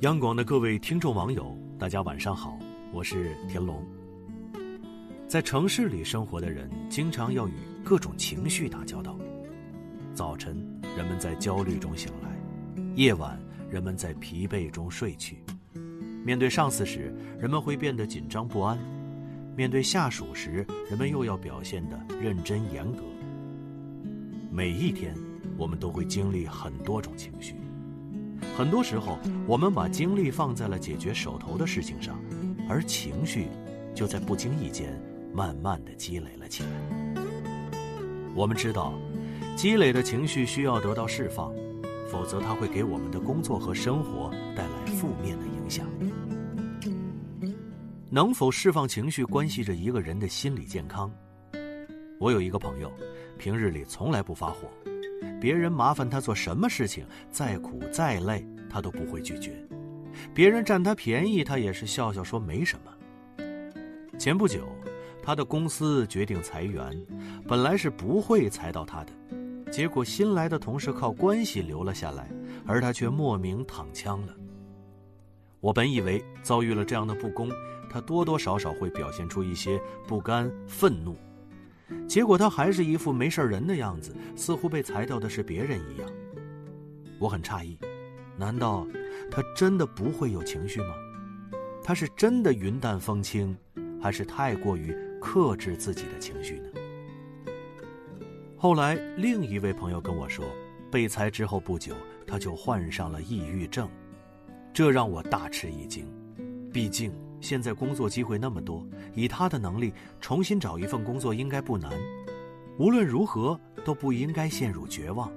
央广的各位听众网友，大家晚上好，我是田龙。在城市里生活的人，经常要与各种情绪打交道。早晨，人们在焦虑中醒来；夜晚，人们在疲惫中睡去。面对上司时，人们会变得紧张不安；面对下属时，人们又要表现得认真严格。每一天，我们都会经历很多种情绪。很多时候，我们把精力放在了解决手头的事情上，而情绪就在不经意间慢慢的积累了起来。我们知道，积累的情绪需要得到释放，否则它会给我们的工作和生活带来负面的影响。能否释放情绪，关系着一个人的心理健康。我有一个朋友，平日里从来不发火。别人麻烦他做什么事情，再苦再累，他都不会拒绝；别人占他便宜，他也是笑笑说没什么。前不久，他的公司决定裁员，本来是不会裁到他的，结果新来的同事靠关系留了下来，而他却莫名躺枪了。我本以为遭遇了这样的不公，他多多少少会表现出一些不甘、愤怒。结果他还是一副没事人的样子，似乎被裁掉的是别人一样。我很诧异，难道他真的不会有情绪吗？他是真的云淡风轻，还是太过于克制自己的情绪呢？后来另一位朋友跟我说，被裁之后不久，他就患上了抑郁症，这让我大吃一惊，毕竟。现在工作机会那么多，以他的能力重新找一份工作应该不难。无论如何都不应该陷入绝望。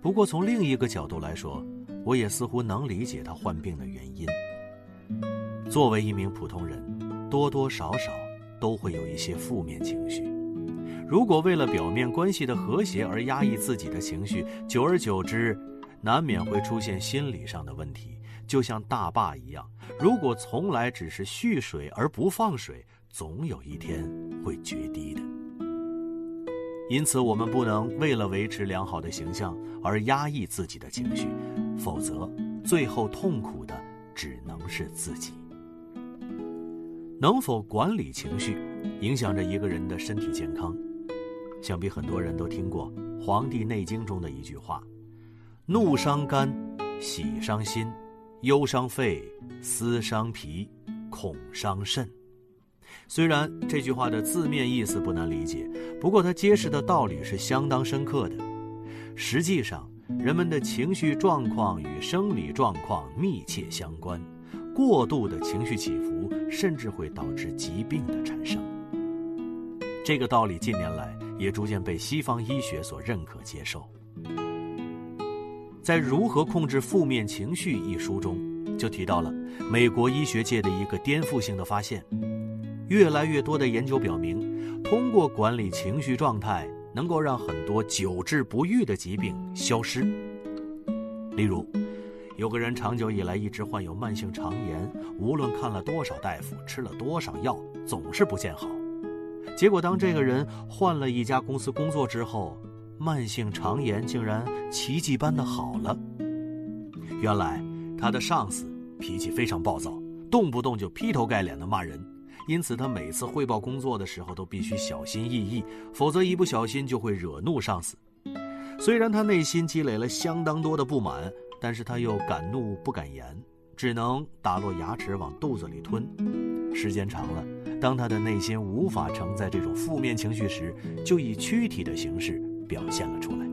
不过从另一个角度来说，我也似乎能理解他患病的原因。作为一名普通人，多多少少都会有一些负面情绪。如果为了表面关系的和谐而压抑自己的情绪，久而久之，难免会出现心理上的问题。就像大坝一样，如果从来只是蓄水而不放水，总有一天会决堤的。因此，我们不能为了维持良好的形象而压抑自己的情绪，否则最后痛苦的只能是自己。能否管理情绪，影响着一个人的身体健康。想必很多人都听过《黄帝内经》中的一句话：“怒伤肝，喜伤心。”忧伤肺，思伤脾，恐伤肾。虽然这句话的字面意思不难理解，不过它揭示的道理是相当深刻的。实际上，人们的情绪状况与生理状况密切相关，过度的情绪起伏甚至会导致疾病的产生。这个道理近年来也逐渐被西方医学所认可接受。在《如何控制负面情绪》一书中，就提到了美国医学界的一个颠覆性的发现：越来越多的研究表明，通过管理情绪状态，能够让很多久治不愈的疾病消失。例如，有个人长久以来一直患有慢性肠炎，无论看了多少大夫，吃了多少药，总是不见好。结果，当这个人换了一家公司工作之后，慢性肠炎竟然奇迹般的好了。原来他的上司脾气非常暴躁，动不动就劈头盖脸的骂人，因此他每次汇报工作的时候都必须小心翼翼，否则一不小心就会惹怒上司。虽然他内心积累了相当多的不满，但是他又敢怒不敢言，只能打落牙齿往肚子里吞。时间长了，当他的内心无法承载这种负面情绪时，就以躯体的形式。表现了出来。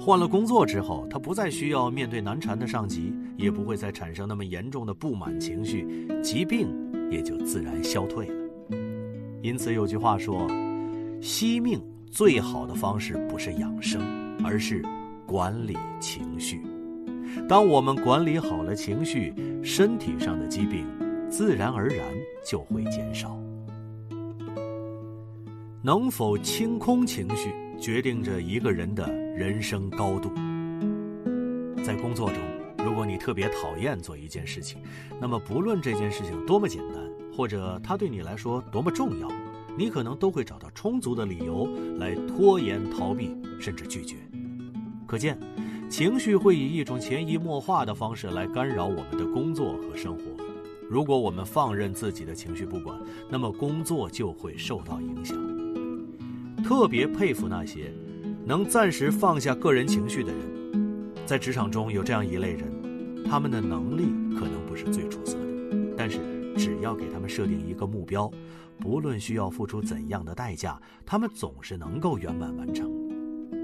换了工作之后，他不再需要面对难缠的上级，也不会再产生那么严重的不满情绪，疾病也就自然消退了。因此有句话说：“惜命最好的方式不是养生，而是管理情绪。当我们管理好了情绪，身体上的疾病自然而然就会减少。能否清空情绪？”决定着一个人的人生高度。在工作中，如果你特别讨厌做一件事情，那么不论这件事情多么简单，或者它对你来说多么重要，你可能都会找到充足的理由来拖延、逃避，甚至拒绝。可见，情绪会以一种潜移默化的方式来干扰我们的工作和生活。如果我们放任自己的情绪不管，那么工作就会受到影响。特别佩服那些能暂时放下个人情绪的人。在职场中有这样一类人，他们的能力可能不是最出色的，但是只要给他们设定一个目标，不论需要付出怎样的代价，他们总是能够圆满完成。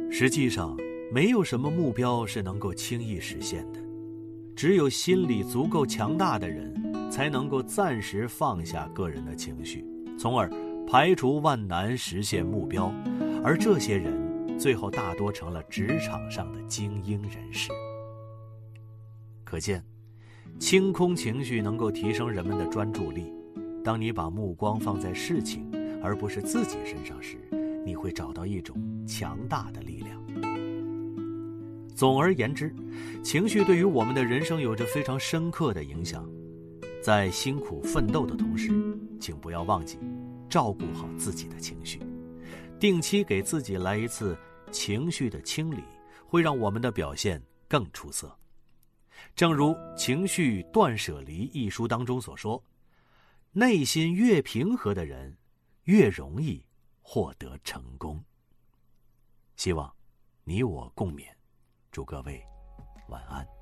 实际上，没有什么目标是能够轻易实现的，只有心理足够强大的人。才能够暂时放下个人的情绪，从而排除万难实现目标，而这些人最后大多成了职场上的精英人士。可见，清空情绪能够提升人们的专注力。当你把目光放在事情而不是自己身上时，你会找到一种强大的力量。总而言之，情绪对于我们的人生有着非常深刻的影响。在辛苦奋斗的同时，请不要忘记照顾好自己的情绪，定期给自己来一次情绪的清理，会让我们的表现更出色。正如《情绪断舍离》一书当中所说：“内心越平和的人，越容易获得成功。”希望你我共勉，祝各位晚安。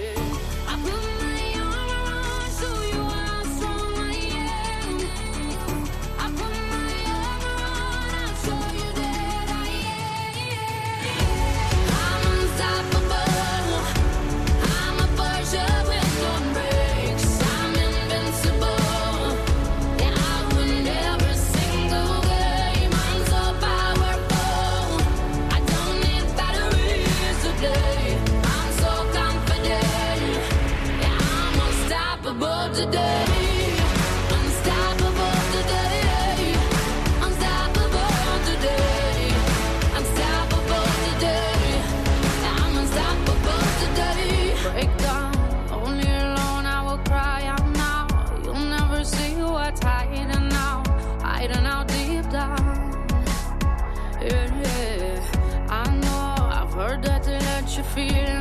down. Yeah, yeah. I know I've heard that they let you feel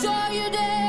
saw you did.